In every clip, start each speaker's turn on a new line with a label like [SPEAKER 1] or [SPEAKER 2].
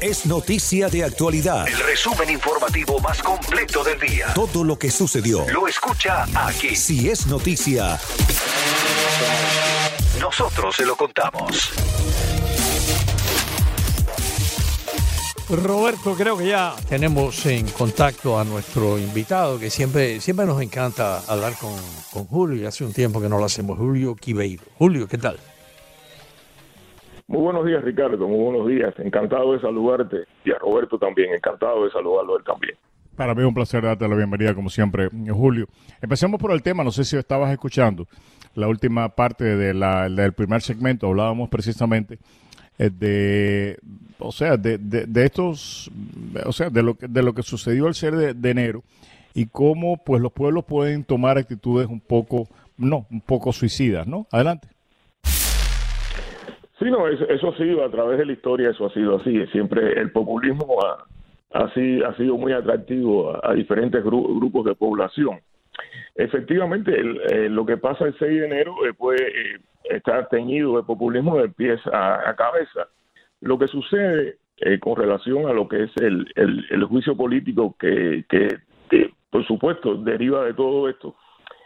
[SPEAKER 1] Es noticia de actualidad.
[SPEAKER 2] El resumen informativo más completo del día.
[SPEAKER 1] Todo lo que sucedió.
[SPEAKER 2] Lo escucha aquí.
[SPEAKER 1] Si es noticia,
[SPEAKER 2] nosotros se lo contamos.
[SPEAKER 3] Roberto, creo que ya tenemos en contacto a nuestro invitado, que siempre, siempre nos encanta hablar con, con Julio, hace un tiempo que no lo hacemos, Julio Quibeiro. Julio, ¿qué tal?
[SPEAKER 4] Muy buenos días, Ricardo. Muy buenos días. Encantado de saludarte. Y a Roberto también. Encantado de saludarlo él también.
[SPEAKER 5] Para mí es un placer darte la bienvenida, como siempre, Julio. Empecemos por el tema. No sé si estabas escuchando la última parte de la, del primer segmento. Hablábamos precisamente eh, de, o sea, de, de, estos, o sea, de lo que, de lo que sucedió el ser de, de enero y cómo, pues, los pueblos pueden tomar actitudes un poco, no, un poco suicidas, ¿no? Adelante.
[SPEAKER 4] Sí, no, eso, ha sido a través de la historia, eso ha sido así. Siempre el populismo ha, sido, muy atractivo a, diferentes grupos de población. Efectivamente, eh, lo que pasa el 6 de enero eh, puede eh, estar teñido de populismo de pies a, cabeza. Lo que sucede con relación a lo que es el, el, juicio político que, que, por supuesto, deriva de todo esto,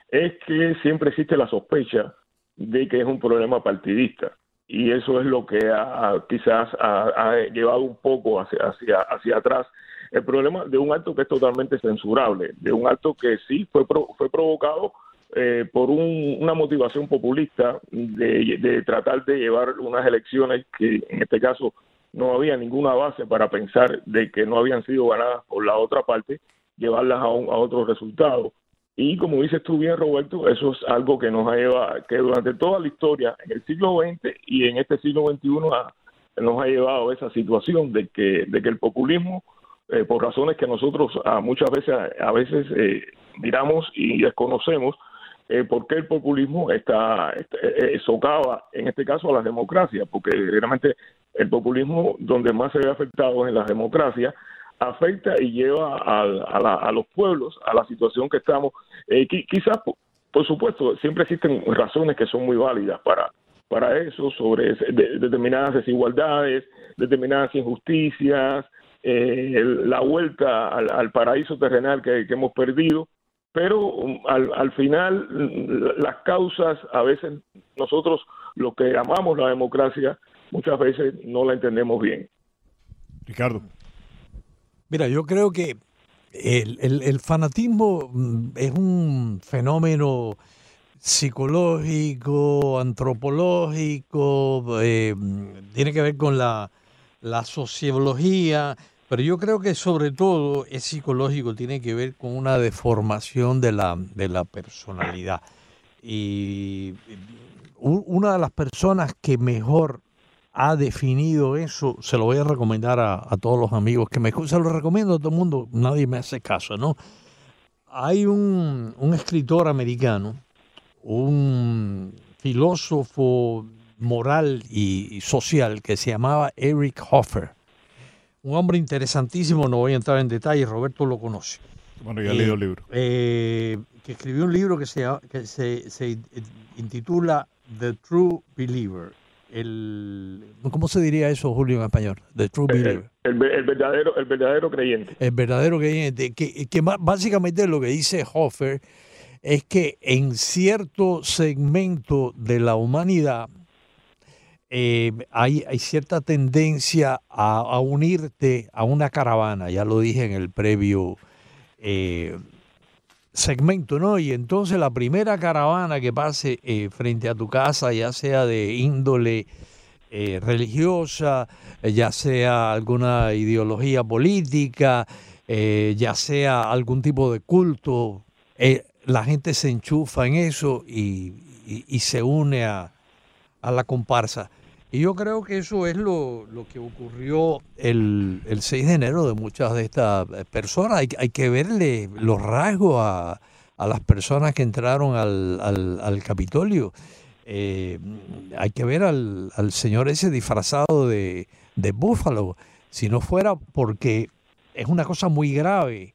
[SPEAKER 4] es que siempre existe la sospecha de que es un problema partidista y eso es lo que ha, quizás ha, llevado un poco hacia, hacia, hacia atrás el problema de un acto que es totalmente censurable, de un acto que sí fue, fue provocado eh, por una motivación populista de, de, tratar de llevar unas elecciones que en este caso no había ninguna base para pensar de que no habían sido ganadas por la otra parte, llevarlas a, a otro resultado. Y como dices tú bien, Roberto, eso es algo que nos ha llevado, que durante toda la historia, en el siglo XX y en este siglo XXI, nos ha llevado a esa situación de que, de que el populismo, eh, por razones que nosotros a muchas veces, a veces eh, miramos y desconocemos, eh, por qué el populismo está, eh, socava, en este caso, a las democracias, porque realmente el populismo donde más se ve afectado es en las democracias, afecta y lleva a, los pueblos a la situación que estamos. Eh, quizás, por, supuesto, siempre existen razones que son muy válidas para, para eso, sobre determinadas desigualdades, determinadas injusticias, eh, la vuelta al, paraíso terrenal que, hemos perdido, pero um, al, al, final las causas, a veces nosotros lo que llamamos la democracia, muchas veces no la entendemos bien.
[SPEAKER 5] Ricardo.
[SPEAKER 3] Mira, yo creo que el, fanatismo mm, es un fenómeno psicológico, antropológico, eh, tiene que ver con la, sociología, pero yo creo que sobre todo es psicológico, tiene que ver con una deformación de la, de la personalidad. Y una de las personas que mejor ha definido eso, se lo voy a recomendar a, todos los amigos que me se lo recomiendo a todo el mundo, nadie me hace caso, ¿no? Hay un, escritor americano, un filósofo moral y, social que se llamaba Eric Hoffer. Un hombre interesantísimo, no voy a entrar en detalle, Roberto lo conoce.
[SPEAKER 5] Bueno, ya he leído el libro.
[SPEAKER 3] Eh, que escribió un libro que se, que se, se intitula The True Believer, el ¿cómo se diría eso, Julio, en español?
[SPEAKER 4] The true believer. El, verdadero, el verdadero creyente.
[SPEAKER 3] El verdadero creyente. Que, que básicamente lo que dice Hoffer es que en cierto segmento de la humanidad eh, hay, hay, cierta tendencia a, unirte a una caravana, ya lo dije en el previo eh, segmento, ¿no? Y entonces la primera caravana que pase eh, frente a tu casa, ya sea de índole eh, religiosa, eh, ya sea alguna ideología política, ya sea algún tipo de culto, la gente se enchufa en eso y, se une a, a la comparsa. Y yo creo que eso es lo, lo que ocurrió el, el 6 de enero de muchas de estas eh, personas. Hay, hay que verle los rasgos a, a las personas que entraron al, al, Capitolio. Eh, hay que ver al, al señor ese disfrazado de, de búfalo. Si no fuera porque es una cosa muy grave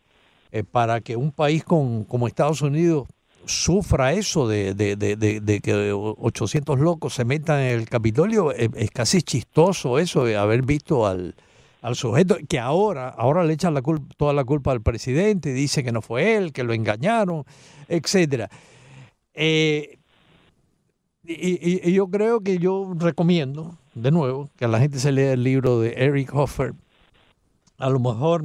[SPEAKER 3] eh, para que un país con, como Estados Unidos sufra eso de, de- de- que 800 locos se metan en el Capitolio, es, es casi chistoso eso de haber visto al, al sujeto que ahora, ahora le echan la culpa, toda la culpa al presidente, dice que no fue él, que lo engañaron, etcétera. Eh, y, y- y yo creo que yo recomiendo, de nuevo, que a la gente se lea el libro de Eric Hoffer. A lo mejor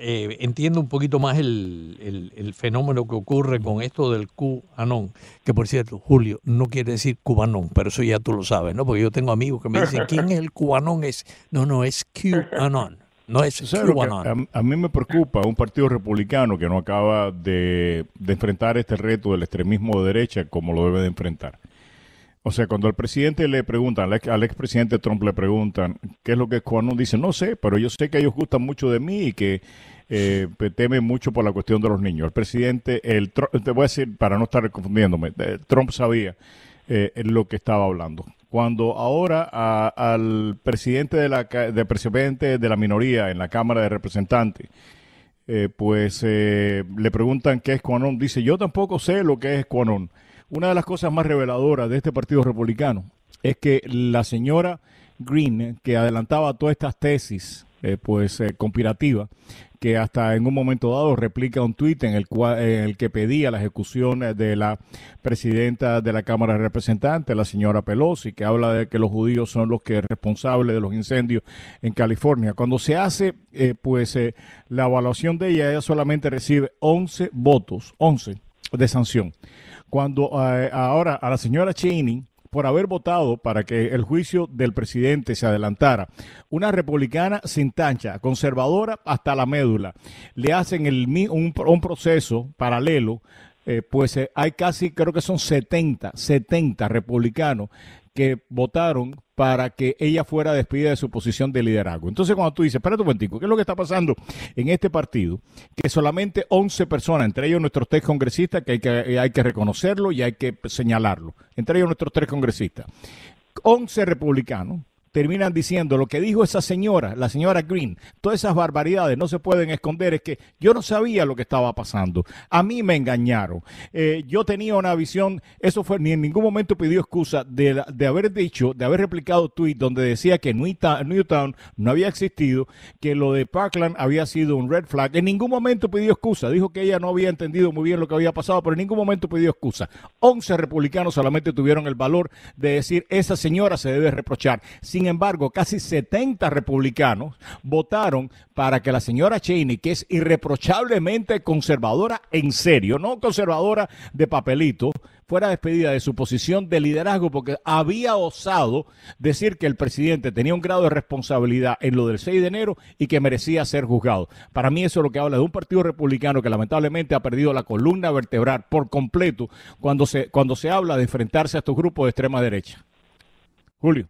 [SPEAKER 3] eh, entiende un poquito más el, el- el fenómeno que ocurre con esto del QAnon, que por cierto, Julio, no quiere decir cubanón, pero eso ya tú lo sabes, ¿no? Porque yo tengo amigos que me dicen, ¿quién es el cubanón? Es, no, no, es QAnon, no es
[SPEAKER 5] ¿Sabes lo que
[SPEAKER 3] QAnon.
[SPEAKER 5] a, a mí me preocupa un partido republicano que no acaba de, de enfrentar este reto del extremismo de derecha como lo debe de enfrentar. O sea, cuando al presidente le preguntan, al, ex- al expresidente Trump le preguntan qué es lo que es QAnon, dice, no sé, pero yo sé que ellos gustan mucho de mí y que eh, temen mucho por la cuestión de los niños. El presidente, el, te voy a decir, para no estar confundiéndome, eh, Trump sabía eh, lo que estaba hablando. Cuando ahora al presidente de la, del presidente de la minoría en la Cámara de Representantes, eh, pues le preguntan qué es QAnon. Dice, yo tampoco sé lo que es QAnon. Una de las cosas más reveladoras de este partido republicano es que la señora Green, que adelantaba todas estas tesis, pues eh, conspirativas, que hasta en un momento dado replica un tuit en el cual en el que pedía la ejecución de la presidenta de la Cámara de Representantes, la señora Pelosi, que habla de que los judíos son los que responsables de los incendios en California. Cuando se hace eh, pues eh, la evaluación de ella, ella solamente recibe 11 votos, 11 de sanción. Cuando eh, ahora a la señora Cheney por haber votado para que el juicio del presidente se adelantara. Una republicana sin tancha, conservadora hasta la médula. Le hacen el, un, un proceso paralelo, eh, pues eh, hay casi, creo que son 70, 70 republicanos que votaron para que ella fuera despedida de su posición de liderazgo. Entonces, cuando tú dices, espérate un momentico, ¿qué es lo que está pasando en este partido? Que solamente 11 personas, entre ellos nuestros tres congresistas, que hay que, hay que reconocerlo y hay que señalarlo, entre ellos nuestros tres congresistas, 11 republicanos terminan diciendo lo que dijo esa señora, la señora Green, todas esas barbaridades no se pueden esconder, es que yo no sabía lo que estaba pasando, a mí me engañaron, Eh, yo tenía una visión, eso fue, ni en ningún momento pidió excusa de, de haber dicho, de haber replicado tweet donde decía que Newtown, Newtown no había existido, que lo de Parkland había sido un red flag, en ningún momento pidió excusa, dijo que ella no había entendido muy bien lo que había pasado, pero en ningún momento pidió excusa. 11 republicanos solamente tuvieron el valor de decir, esa señora se debe reprochar. Sin embargo, casi 70 republicanos votaron para que la señora Cheney, que es irreprochablemente conservadora en serio, no conservadora de papelito, fuera despedida de su posición de liderazgo porque había osado decir que el presidente tenía un grado de responsabilidad en lo del 6 de enero y que merecía ser juzgado. Para mí eso es lo que habla de un partido republicano que lamentablemente ha perdido la columna vertebral por completo cuando se, cuando se habla de enfrentarse a estos grupos de extrema derecha. Julio.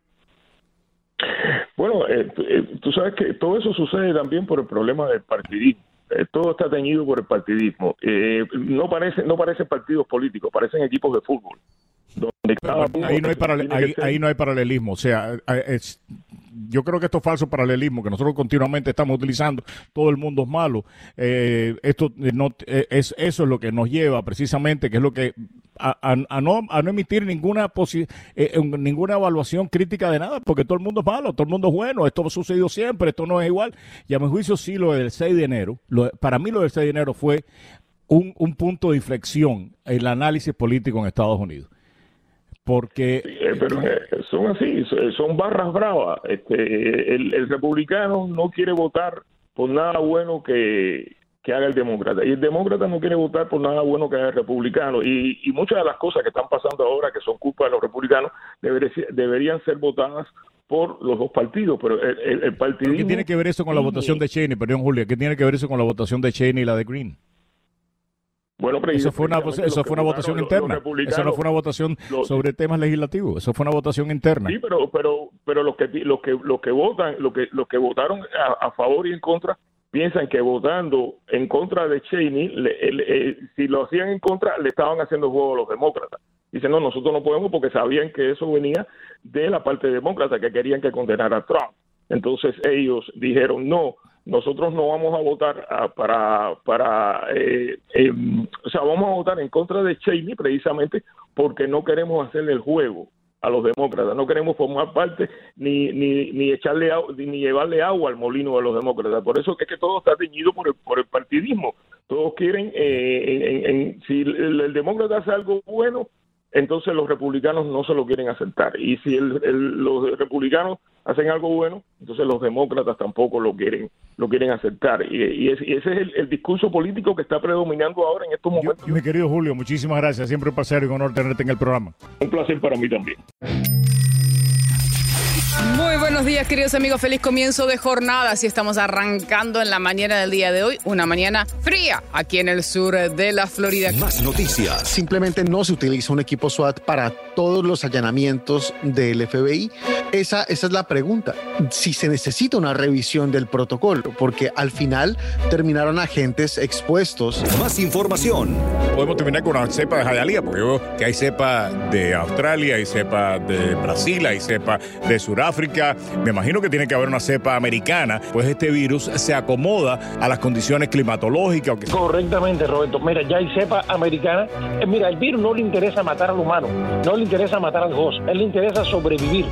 [SPEAKER 4] Bueno, eh, tú- eh, tú sabes que todo eso sucede también por el problema del partidismo. Eh, todo está teñido por el partidismo. Eh, no parece, no parecen partidos políticos, parecen equipos de fútbol. Donde
[SPEAKER 5] Ahí no, hay ahí, no hay paralelismo. O sea, es- yo creo que esto es falso paralelismo, que nosotros continuamente estamos utilizando. Todo el mundo es malo. Eh, esto eh, no eh, es eso es lo que nos lleva precisamente, que es lo que a, no, a no emitir ninguna posi- eh, ninguna evaluación crítica de nada, porque todo el mundo es malo, todo el mundo es bueno. Esto ha sucedido siempre, esto no es igual. Y a mi juicio sí lo del 6 de enero. lo- para mí lo del 6 de enero fue un, un punto de inflexión en el análisis político en Estados Unidos. Porque
[SPEAKER 4] Eh, pero eh, son así, so- son barras bravas. Este, el, el republicano no quiere votar por nada bueno que, que haga el demócrata. Y el demócrata no quiere votar por nada bueno que haga el republicano. Y, y muchas de las cosas que están pasando ahora, que son culpa de los republicanos, debería- deberían ser votadas por los dos partidos. Pero el, el, el partidismo...
[SPEAKER 5] ¿Qué tiene que ver eso con la votación de Cheney? Perdón, Julia, ¿qué tiene que ver eso con la votación de Cheney y la de Green?
[SPEAKER 4] Bueno, pero
[SPEAKER 5] Eso fue una, eso fue una votación interna. Eso no fue una votación
[SPEAKER 4] los-
[SPEAKER 5] sobre temas legislativos. Eso fue una votación interna.
[SPEAKER 4] Sí, pero pero pero los que los que los que votan, los que los que votaron a, a favor y en contra piensan que votando en contra de Cheney, le- le- eh, si lo hacían en contra, le estaban haciendo juego a los demócratas. Dicen, no, nosotros no podemos porque sabían que eso venía de la parte demócrata, que querían que condenara a Trump. Entonces ellos dijeron, no, nosotros no vamos a votar ah, para, para eh, eh, o sea, vamos a votar en contra de Cheney precisamente porque no queremos hacerle el juego a los demócratas, no queremos formar parte ni, ni, ni echarle ni llevarle agua al molino de los demócratas. Por eso es que todo está teñido por el, por el partidismo. Todos quieren, eh, en- si el, el demócrata hace algo bueno, entonces los republicanos no se lo quieren aceptar. Y si el- el- los republicanos hacen algo bueno, entonces los demócratas tampoco lo quieren lo quieren aceptar. Y, y es- y ese es el, el discurso político que está predominando ahora en estos
[SPEAKER 5] Yo-
[SPEAKER 4] momentos.
[SPEAKER 5] mi querido Julio, muchísimas gracias. Siempre un placer y un honor tenerte en el programa.
[SPEAKER 4] Un placer para mí también.
[SPEAKER 6] Muy buenos días, queridos amigos. Feliz comienzo de jornada. Así estamos arrancando en la mañana del día de hoy. Una mañana fría aquí en el sur de la Florida.
[SPEAKER 1] Más noticias.
[SPEAKER 7] Simplemente no se utiliza un equipo SWAT para todos los allanamientos del FBI. Esa, esa es la pregunta. Si se necesita una revisión del protocolo, porque al final terminaron agentes expuestos.
[SPEAKER 1] Más información.
[SPEAKER 8] Podemos terminar con una cepa de Jayalía, porque yo veo que hay cepa de Australia, hay cepa de Brasil, hay cepa de Sudáfrica. Me imagino que tiene que haber una cepa americana, pues este virus se acomoda a las condiciones climatológicas.
[SPEAKER 9] Correctamente, Roberto. Mira, ya hay cepa americana. Eh, Mira, el virus no le interesa matar al humano, no le interesa matar al host, él le interesa sobrevivir.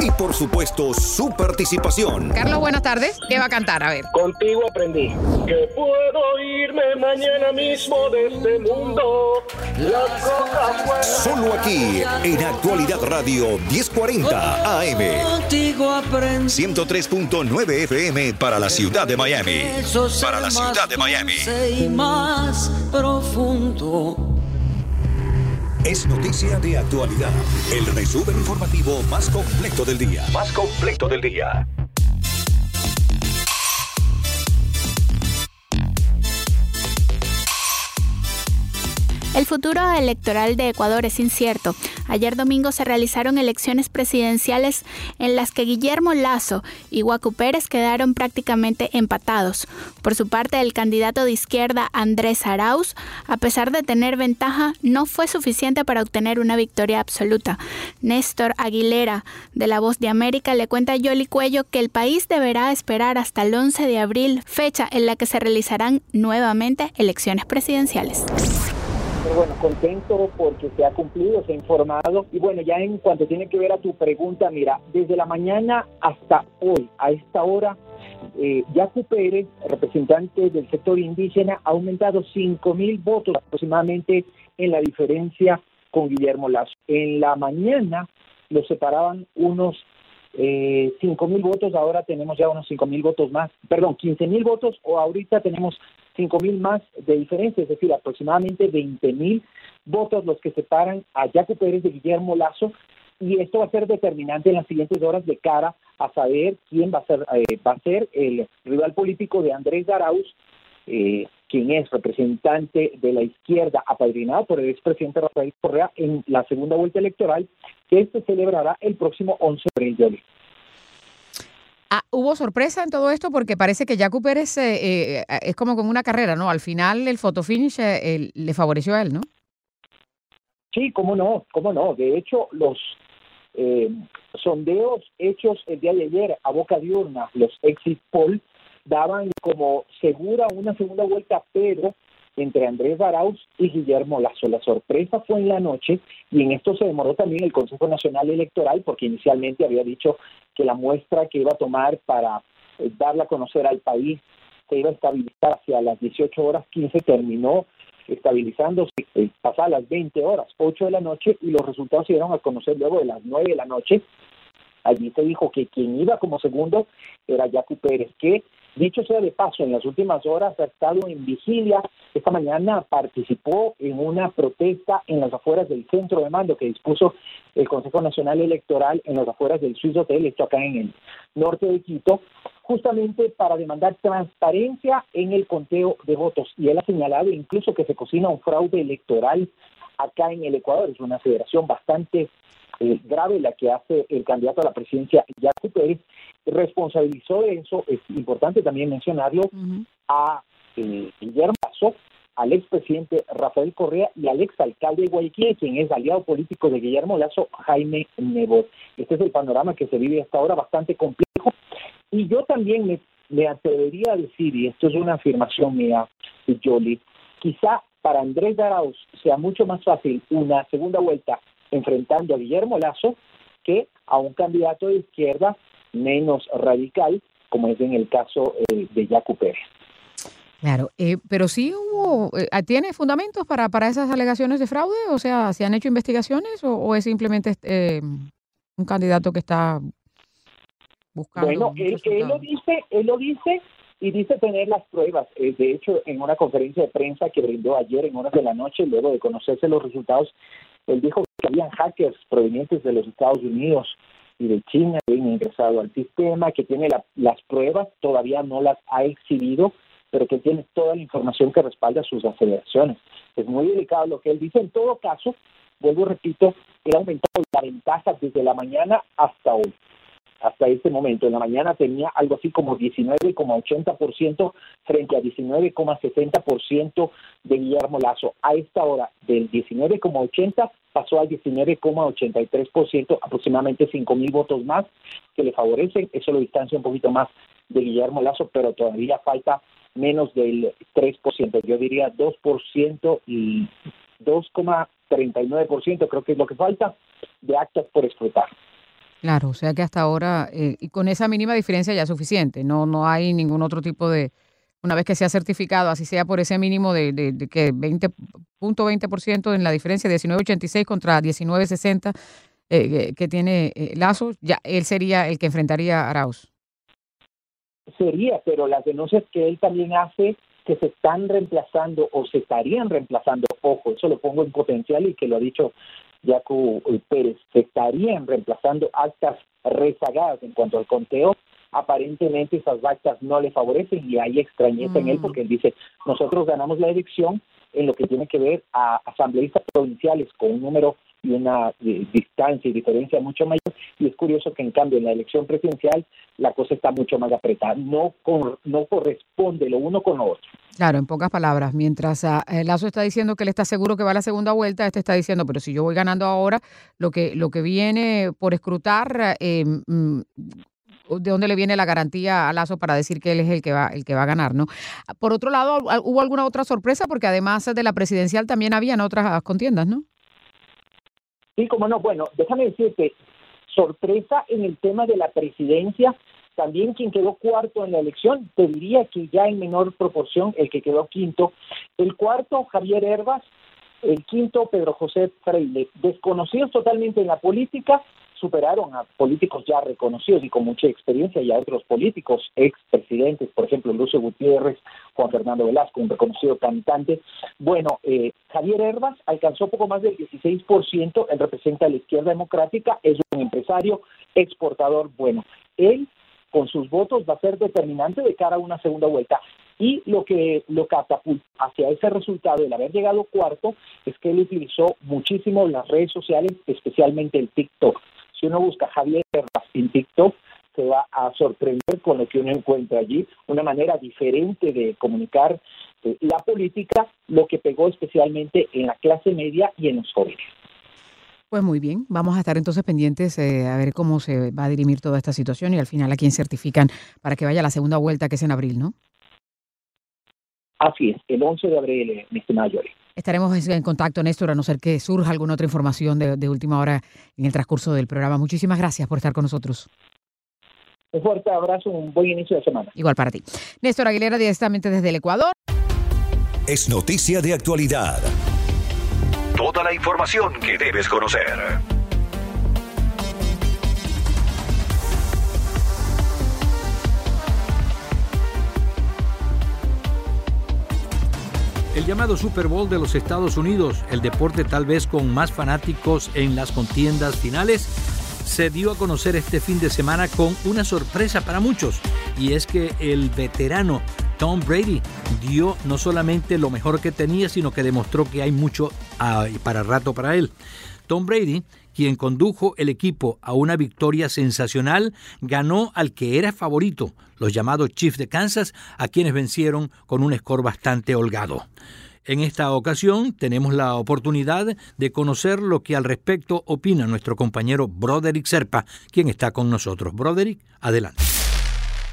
[SPEAKER 1] Y por supuesto, su participación.
[SPEAKER 6] Carlos, buenas tardes. ¿Qué va a cantar? A ver.
[SPEAKER 9] Contigo aprendí que puedo irme mañana mismo de este mundo. Las fueron-
[SPEAKER 1] Solo aquí, en Actualidad Radio 1040 AM. 103.9 FM para la ciudad de Miami. Para la ciudad de Miami.
[SPEAKER 10] más profundo.
[SPEAKER 1] Es noticia de actualidad. El resumen informativo más completo del día. Más completo del día.
[SPEAKER 11] El futuro electoral de Ecuador es incierto. Ayer domingo se realizaron elecciones presidenciales en las que Guillermo Lazo y Guacu Pérez quedaron prácticamente empatados. Por su parte, el candidato de izquierda Andrés Arauz, a pesar de tener ventaja, no fue suficiente para obtener una victoria absoluta. Néstor Aguilera, de La Voz de América, le cuenta a Yoli Cuello que el país deberá esperar hasta el 11 de abril, fecha en la que se realizarán nuevamente elecciones presidenciales.
[SPEAKER 12] Pero bueno, contento porque se ha cumplido, se ha informado. Y bueno, ya en cuanto tiene que ver a tu pregunta, mira, desde la mañana hasta hoy, a esta hora, eh, Yacu Pérez, representante del sector indígena, ha aumentado 5 mil votos aproximadamente en la diferencia con Guillermo Lazo. En la mañana los separaban unos eh, 5 mil votos, ahora tenemos ya unos 5 mil votos más, perdón, 15 mil votos o ahorita tenemos 5 mil más de diferencia, es decir, aproximadamente 20 mil votos los que separan a Jaco Pérez de Guillermo Lazo y esto va a ser determinante en las siguientes horas de cara a saber quién va a ser, eh, va a ser el rival político de Andrés Arauz, eh, quien es representante de la izquierda apadrinado por el expresidente Rafael Correa en la segunda vuelta electoral que se celebrará el próximo 11 de abril.
[SPEAKER 6] Ah, hubo sorpresa en todo esto porque parece que Jaco Pérez eh, eh, es como con una carrera, ¿no? Al final el fotofinish eh, le favoreció a él, ¿no?
[SPEAKER 12] Sí, cómo no, cómo no. De hecho, los eh, sondeos hechos el día de ayer a boca diurna, los exit poll, daban como segura una segunda vuelta, pero entre Andrés Arauz y Guillermo Lazo. La sorpresa fue en la noche y en esto se demoró también el Consejo Nacional Electoral porque inicialmente había dicho que la muestra que iba a tomar para eh, darla a conocer al país se iba a estabilizar hacia las 18 horas 15, terminó estabilizándose eh, pasadas las 20 horas, 8 de la noche, y los resultados se dieron a conocer luego de las 9 de la noche. Allí se dijo que quien iba como segundo era Jacu Pérez, que Dicho sea de paso, en las últimas horas ha estado en vigilia. Esta mañana participó en una protesta en las afueras del centro de mando que dispuso el Consejo Nacional Electoral en las afueras del Swiss Hotel, esto acá en el norte de Quito, justamente para demandar transparencia en el conteo de votos. Y él ha señalado incluso que se cocina un fraude electoral acá en el Ecuador. Es una federación bastante eh, grave la que hace el candidato a la presidencia, Jaco Pérez, responsabilizó de eso, es importante también mencionarlo, a eh, Guillermo Lazo, al expresidente Rafael Correa y al exalcalde de Guayaquil, quien es aliado político de Guillermo Lazo, Jaime Nebot. Este es el panorama que se vive hasta ahora bastante complejo. Y yo también me, me atrevería a decir, y esto es una afirmación mía, Jolie, quizá para Andrés Arauz sea mucho más fácil una segunda vuelta enfrentando a Guillermo Lazo que a un candidato de izquierda menos radical, como es en el caso eh, de Yacu Pérez.
[SPEAKER 6] Claro, eh, pero sí hubo, eh, ¿tiene fundamentos para, para esas alegaciones de fraude? O sea, ¿se han hecho investigaciones o, o es simplemente eh, un candidato que está buscando?
[SPEAKER 12] Bueno, él, él lo dice, él lo dice y dice tener las pruebas. Eh, de hecho, en una conferencia de prensa que brindó ayer en horas de la noche, luego de conocerse los resultados, él dijo que habían hackers provenientes de los Estados Unidos y de China que habían ingresado al sistema, que tiene la- las pruebas, todavía no las ha exhibido, pero que tiene toda la información que respalda sus aseveraciones. Es muy delicado lo que él dice. En todo caso, vuelvo y repito, él ha aumentado la desde la mañana hasta hoy hasta este momento. En la mañana tenía algo así como 19,80% frente a 19,60% de Guillermo Lazo. A esta hora, del 19,80 pasó al 19,83%, aproximadamente 5 mil votos más que le favorecen. Eso lo distancia un poquito más de Guillermo Lazo, pero todavía falta menos del 3%. Yo diría 2% y 2,39% creo que es lo que falta de actas por escrutar.
[SPEAKER 6] Claro, o sea que hasta ahora, eh, y con esa mínima diferencia ya es suficiente, no, no hay ningún otro tipo de, una vez que sea certificado, así sea por ese mínimo de, de, de que 20.20% en la diferencia, 19.86 contra 19.60 eh, que- que tiene eh, Lazo, ya él sería el que enfrentaría a Arauz.
[SPEAKER 12] sería, pero las denuncias que él también hace que se están reemplazando o se estarían reemplazando, ojo, eso lo pongo en potencial y que lo ha dicho Jaco Pérez, se estarían reemplazando actas rezagadas en cuanto al conteo, aparentemente esas actas no le favorecen y hay extrañeza en él porque él dice, nosotros ganamos la elección en lo que tiene que ver a asambleístas provinciales con un número y una eh, distancia y diferencia mucho mayor y es curioso que en cambio en la elección presidencial la cosa está mucho más apretada, no, con- no corresponde lo uno con lo otro.
[SPEAKER 6] Claro, en pocas palabras, mientras ah, eh, Lazo está diciendo que él está seguro que va a la segunda vuelta, este está diciendo, pero si yo voy ganando ahora, lo que, lo que viene por escrutar, eh, mm, ¿de dónde le viene la garantía a Lazo para decir que él es el que va, el que va a ganar, no? Por otro lado, ¿al- ¿hubo alguna otra sorpresa? Porque además de la presidencial también habían otras contiendas, ¿no?
[SPEAKER 12] Sí, como no, bueno, déjame decirte, sorpresa en el tema de la presidencia, también quien quedó cuarto en la elección, te diría que ya en menor proporción el que quedó quinto, el cuarto Javier Herbas, el quinto Pedro José Freire, desconocidos totalmente en la política, superaron a políticos ya reconocidos y con mucha experiencia y a otros políticos, expresidentes, por ejemplo, Lucio Gutiérrez, Juan Fernando Velasco, un reconocido cantante. Bueno, eh, Javier Herbas alcanzó poco más del 16%, él representa a la izquierda democrática, es un empresario exportador. Bueno, él con sus votos va a ser determinante de cara a una segunda vuelta. Y lo que lo catapulta hacia ese resultado, el haber llegado cuarto, es que él utilizó muchísimo las redes sociales, especialmente el TikTok. Si uno busca Javier en TikTok, se va a sorprender con lo que uno encuentra allí, una manera diferente de comunicar eh, la política, lo que pegó especialmente en la clase media y en los jóvenes.
[SPEAKER 6] Pues muy bien, vamos a estar entonces pendientes eh, a ver cómo se va a dirimir toda esta situación y al final a quién certifican para que vaya la segunda vuelta que es en abril, ¿no?
[SPEAKER 12] Así es, el 11 de abril, eh, mi estimada Yori.
[SPEAKER 6] Estaremos en contacto, Néstor, a no ser que surja alguna otra información de, de última hora en el transcurso del programa. Muchísimas gracias por estar con nosotros.
[SPEAKER 12] Un fuerte abrazo, un buen inicio de semana.
[SPEAKER 6] Igual para ti. Néstor Aguilera, directamente desde el Ecuador.
[SPEAKER 1] Es noticia de actualidad. Toda la información que debes conocer.
[SPEAKER 13] El llamado Super Bowl de los Estados Unidos, el deporte tal vez con más fanáticos en las contiendas finales, se dio a conocer este fin de semana con una sorpresa para muchos, y es que el veterano Tom Brady dio no solamente lo mejor que tenía, sino que demostró que hay mucho ah, para rato para él. Tom Brady, quien condujo el equipo a una victoria sensacional, ganó al que era favorito, los llamados Chiefs de Kansas, a quienes vencieron con un score bastante holgado. En esta ocasión tenemos la oportunidad de conocer lo que al respecto opina nuestro compañero Broderick Serpa, quien está con nosotros. Broderick, adelante.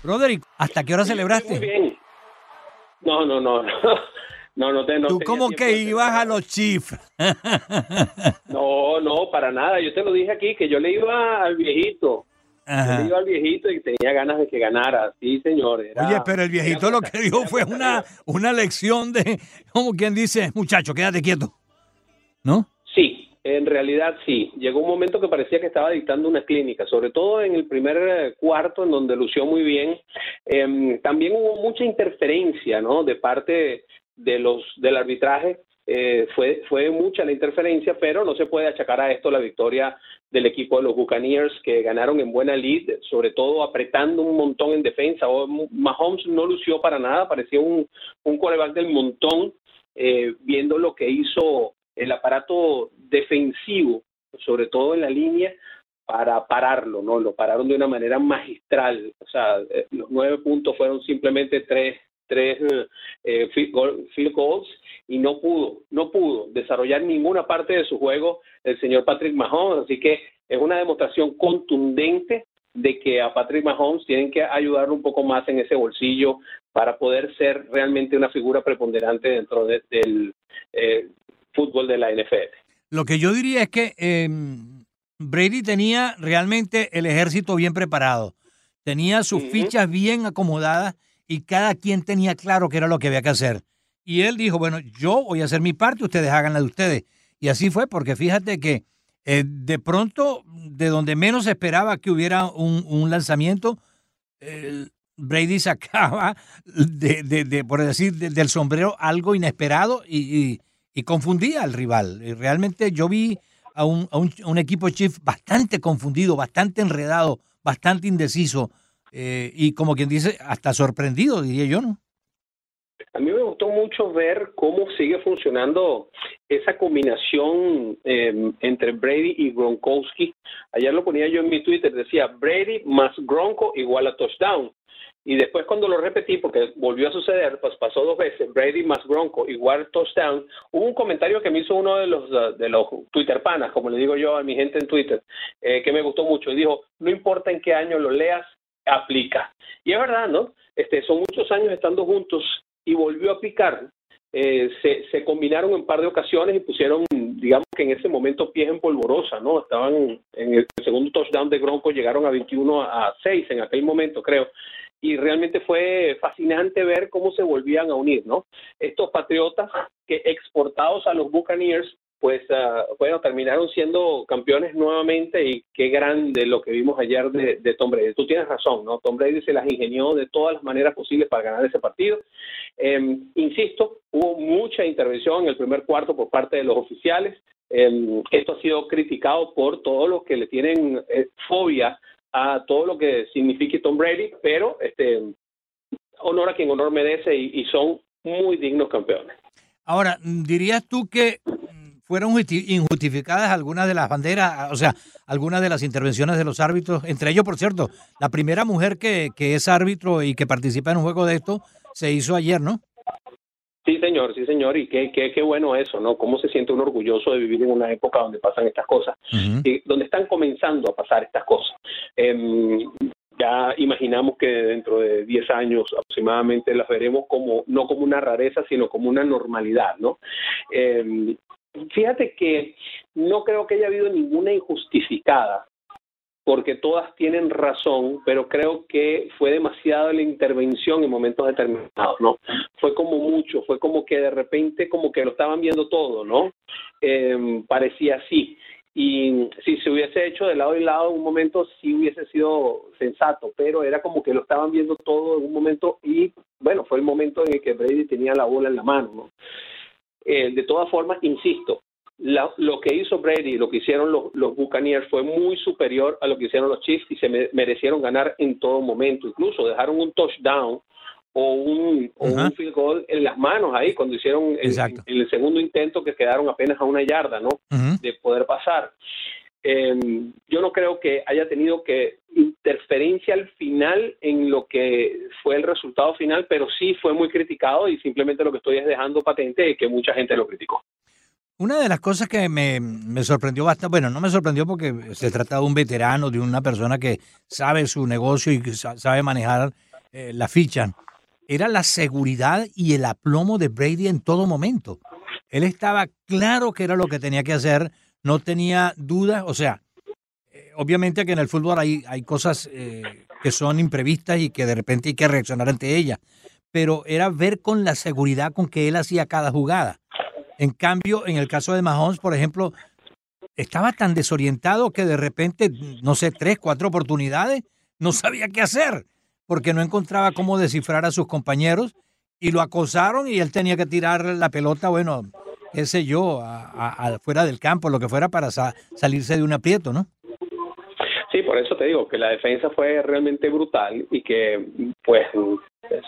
[SPEAKER 13] Broderick, ¿hasta qué hora celebraste?
[SPEAKER 14] Muy bien. No, no, no. No, no, te, no
[SPEAKER 13] ¿Tú cómo que ibas a los Chiefs?
[SPEAKER 14] No, no, para nada. Yo te lo dije aquí, que yo le iba al viejito. Yo le iba al viejito y tenía ganas de que ganara. Sí, señor. era-
[SPEAKER 13] Oye, pero el viejito lo que dio fue una, una lección de, como quien dice, muchacho, quédate quieto. ¿No?
[SPEAKER 14] Sí, en realidad sí. Llegó un momento que parecía que estaba dictando una clínica, sobre todo en el primer eh, cuarto, en donde lució muy bien. Em, también hubo mucha interferencia, ¿no? De parte de los del arbitraje. Eh, fue fue mucha la interferencia, pero no se puede achacar a esto la victoria del equipo de los Buccaneers que ganaron en buena lead, sobre todo apretando un montón en defensa. O- Mahomes no lució para nada, parecía un un quarterback del montón, eh, viendo lo que hizo el aparato defensivo, sobre todo en la línea, para pararlo, ¿no? Lo pararon de una manera magistral. O sea, eh, los nueve puntos fueron simplemente tres, tres eh, field, goal- field goals y no pudo, no pudo desarrollar ninguna parte de su juego el señor Patrick Mahomes. Así que es una demostración contundente de que a Patrick Mahomes tienen que ayudarlo un poco más en ese bolsillo para poder ser realmente una figura preponderante dentro de- del eh, fútbol de la NFL.
[SPEAKER 13] Lo que yo diría es que eh, Brady tenía realmente el ejército bien preparado. Tenía sus fichas bien acomodadas y cada quien tenía claro qué era lo que había que hacer. Y él dijo, bueno, yo voy a hacer mi parte, ustedes hagan la de ustedes. Y así fue, porque fíjate que eh, de pronto, de donde menos esperaba que hubiera un, un lanzamiento, Brady sacaba, de, por decir, de- del sombrero algo inesperado y, confundía al rival. Y realmente yo vi a un, a un- un equipo Chief bastante confundido, bastante enredado, bastante indeciso eh, y como quien dice, hasta sorprendido, diría yo, ¿no?
[SPEAKER 14] A mí me gustó mucho ver cómo sigue funcionando esa combinación eh, entre Brady y Gronkowski. Ayer lo ponía yo en mi Twitter, decía Brady más Gronko igual a touchdown. Y después cuando lo repetí, porque volvió a suceder, pues pasó dos veces, Brady más Gronko igual touchdown, hubo un comentario que me hizo uno de los, de los Twitter panas, como le digo yo a mi gente en Twitter, eh, que me gustó mucho. Y dijo, no importa en qué año lo leas, aplica. Y es verdad, ¿no? Este, son muchos años estando juntos y volvió a picar. Eh, se, se combinaron en par de ocasiones y pusieron, digamos que en ese momento pies en polvorosa, ¿no? Estaban en el segundo touchdown de Bronco, llegaron a 21 a 6 en aquel momento, creo. Y realmente fue fascinante ver cómo se volvían a unir, ¿no? Estos patriotas que exportados a los Buccaneers, pues ah, bueno, terminaron siendo campeones nuevamente y qué grande lo que vimos ayer de, Tom Brady. Tú tienes razón, ¿no? Tom Brady se las ingenió de todas las maneras posibles para ganar ese partido. Eh, insisto, hubo mucha intervención en el primer cuarto por parte de los oficiales. Eh, esto ha sido criticado por todos los que le tienen eh, fobia a todo lo que signifique Tom Brady, pero este honor a quien honor merece y, y son muy dignos campeones.
[SPEAKER 13] Ahora, ¿dirías tú que fueron justi- injustificadas algunas de las banderas, o sea, algunas de las intervenciones de los árbitros? Entre ellos, por cierto, la primera mujer que, que es árbitro y que participa en un juego de esto se hizo ayer, ¿no?
[SPEAKER 14] Sí, señor, sí, señor, y qué, qué, qué bueno eso, ¿no? Cómo se siente uno orgulloso de vivir en una época donde pasan estas cosas, y donde están comenzando a pasar estas cosas. Em, ya imaginamos que dentro de 10 años aproximadamente las veremos como, no como una rareza, sino como una normalidad, ¿no? Em, fíjate que no creo que haya habido ninguna injustificada, porque todas tienen razón, pero creo que fue demasiada la intervención en momentos determinados, ¿no? Fue como mucho, fue como que de repente como que lo estaban viendo todo, ¿no? Eh, parecía así. y si se hubiese hecho de lado y lado en un momento sí hubiese sido sensato, pero era como que lo estaban viendo todo en un momento y bueno, fue el momento en el que Brady tenía la bola en la mano. ¿no? Eh, de todas formas, insisto, la- lo que hizo Brady lo que hicieron los, los Buccaneers fue muy superior a lo que hicieron los Chiefs y se me- merecieron ganar en todo momento. Incluso dejaron un touchdown o un, o un field goal en las manos ahí cuando hicieron el segundo intento que quedaron apenas a una yarda, ¿no? De poder pasar. Eh, yo no creo que haya tenido que interferencia al final en lo que fue el resultado final, pero sí fue muy criticado y simplemente lo que estoy es dejando patente es que mucha gente lo criticó.
[SPEAKER 13] Una de las cosas que me, me sorprendió bastante, bueno, no me sorprendió porque se trata de un veterano, de una persona que sabe su negocio y que sa- sabe manejar eh, la ficha, era la seguridad y el aplomo de Brady en todo momento. Él estaba claro que era lo que tenía que hacer, no tenía dudas, o sea, eh, obviamente que en el fútbol hay, hay cosas eh, que son imprevistas y que de repente hay que reaccionar ante ellas, pero era ver con la seguridad con que él hacía cada jugada. En cambio, en el caso de Mahomes, por ejemplo, estaba tan desorientado que de repente, no sé, tres, cuatro oportunidades, no sabía qué hacer, porque no encontraba cómo descifrar a sus compañeros y lo acosaron y él tenía que tirar la pelota, bueno, qué sé yo, a- a- a- fuera del campo, lo que fuera para sa- salirse de un aprieto, ¿no?
[SPEAKER 14] Sí, por eso te digo que la defensa fue realmente brutal y que pues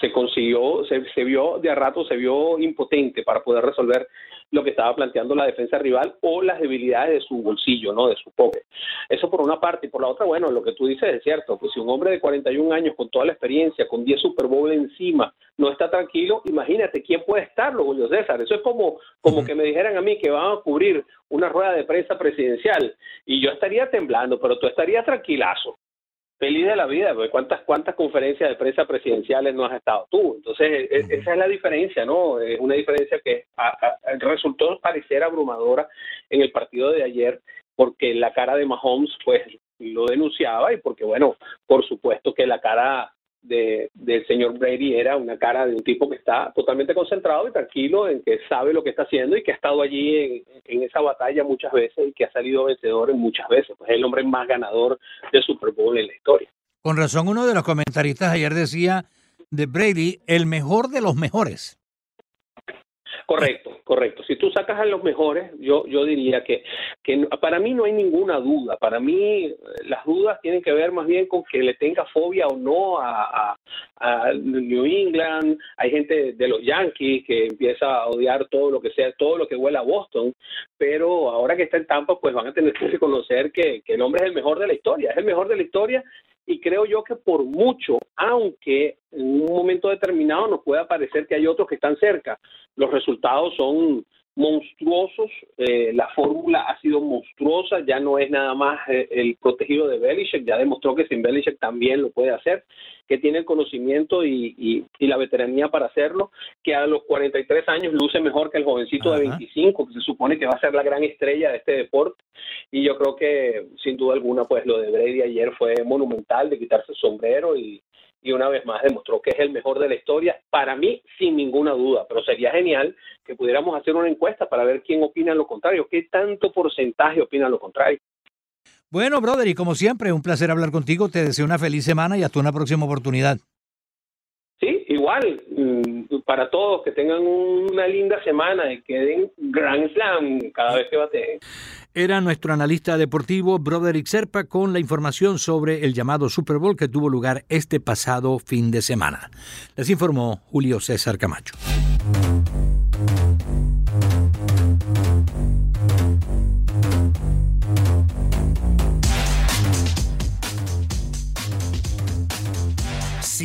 [SPEAKER 14] se consiguió, se, se vio de a rato, se vio impotente para poder resolver lo que estaba planteando la defensa rival o las debilidades de su bolsillo, ¿no? De su pocket. Eso por una parte. Y por la otra, bueno, lo que tú dices es cierto. Pues si un hombre de 41 años con toda la experiencia, con 10 Super Bowl encima, no está tranquilo, imagínate quién puede estarlo, Julio César. Eso es como, como que me dijeran a mí que van a cubrir una rueda de prensa presidencial y yo estaría temblando, pero tú estarías tranquilazo feliz de la vida, porque cuántas cuántas conferencias de prensa presidenciales no has estado tú. Entonces, e- esa es la diferencia, ¿no? Es una diferencia que a- a- resultó parecer abrumadora en el partido de ayer, porque la cara de Mahomes, pues, lo denunciaba y porque, bueno, por supuesto que la cara de, del señor Brady era una cara de un tipo que está totalmente concentrado y tranquilo en que sabe lo que está haciendo y que ha estado allí en, en esa batalla muchas veces y que ha salido vencedor en muchas veces. Pues es el hombre más ganador de Super Bowl en la historia.
[SPEAKER 13] Con razón, uno de los comentaristas ayer decía de Brady, el mejor de los mejores.
[SPEAKER 14] Correcto, correcto. Si tú sacas a los mejores, yo yo diría que, que para mí no hay ninguna duda. Para mí las dudas tienen que ver más bien con que le tenga fobia o no a, a- a New England. Hay gente de los Yankees que empieza a odiar todo lo que sea, todo lo que huela a Boston. Pero ahora que está en Tampa, pues van a tener que reconocer que, que el hombre es el mejor de la historia. Es el mejor de la historia y creo yo que por mucho, aunque en un momento determinado nos pueda parecer que hay otros que están cerca, los resultados son monstruosos, eh, la fórmula ha sido monstruosa, ya no es nada más eh, el protegido de Belichick, ya demostró que sin Belichick también lo puede hacer, que tiene el conocimiento y, y- y la veteranía para hacerlo, que a los 43 años luce mejor que el jovencito de 25, que se supone que va a ser la gran estrella de este deporte, y yo creo que sin duda alguna pues lo de Brady ayer fue monumental de quitarse el sombrero y, y una vez más demostró que es el mejor de la historia, para mí sin ninguna duda, pero sería genial que pudiéramos hacer una encuesta para ver quién opina lo contrario, qué tanto porcentaje opina lo contrario.
[SPEAKER 13] Bueno, brother, y como siempre, un placer hablar contigo. Te deseo una feliz semana y hasta una próxima oportunidad.
[SPEAKER 14] Mm, para todos, que tengan una linda semana y que den Grand Slam cada vez que bateen.
[SPEAKER 13] Era nuestro analista deportivo Broderick Serpa con la información sobre el llamado Super Bowl que tuvo lugar este pasado fin de semana. Les informó Julio César Camacho.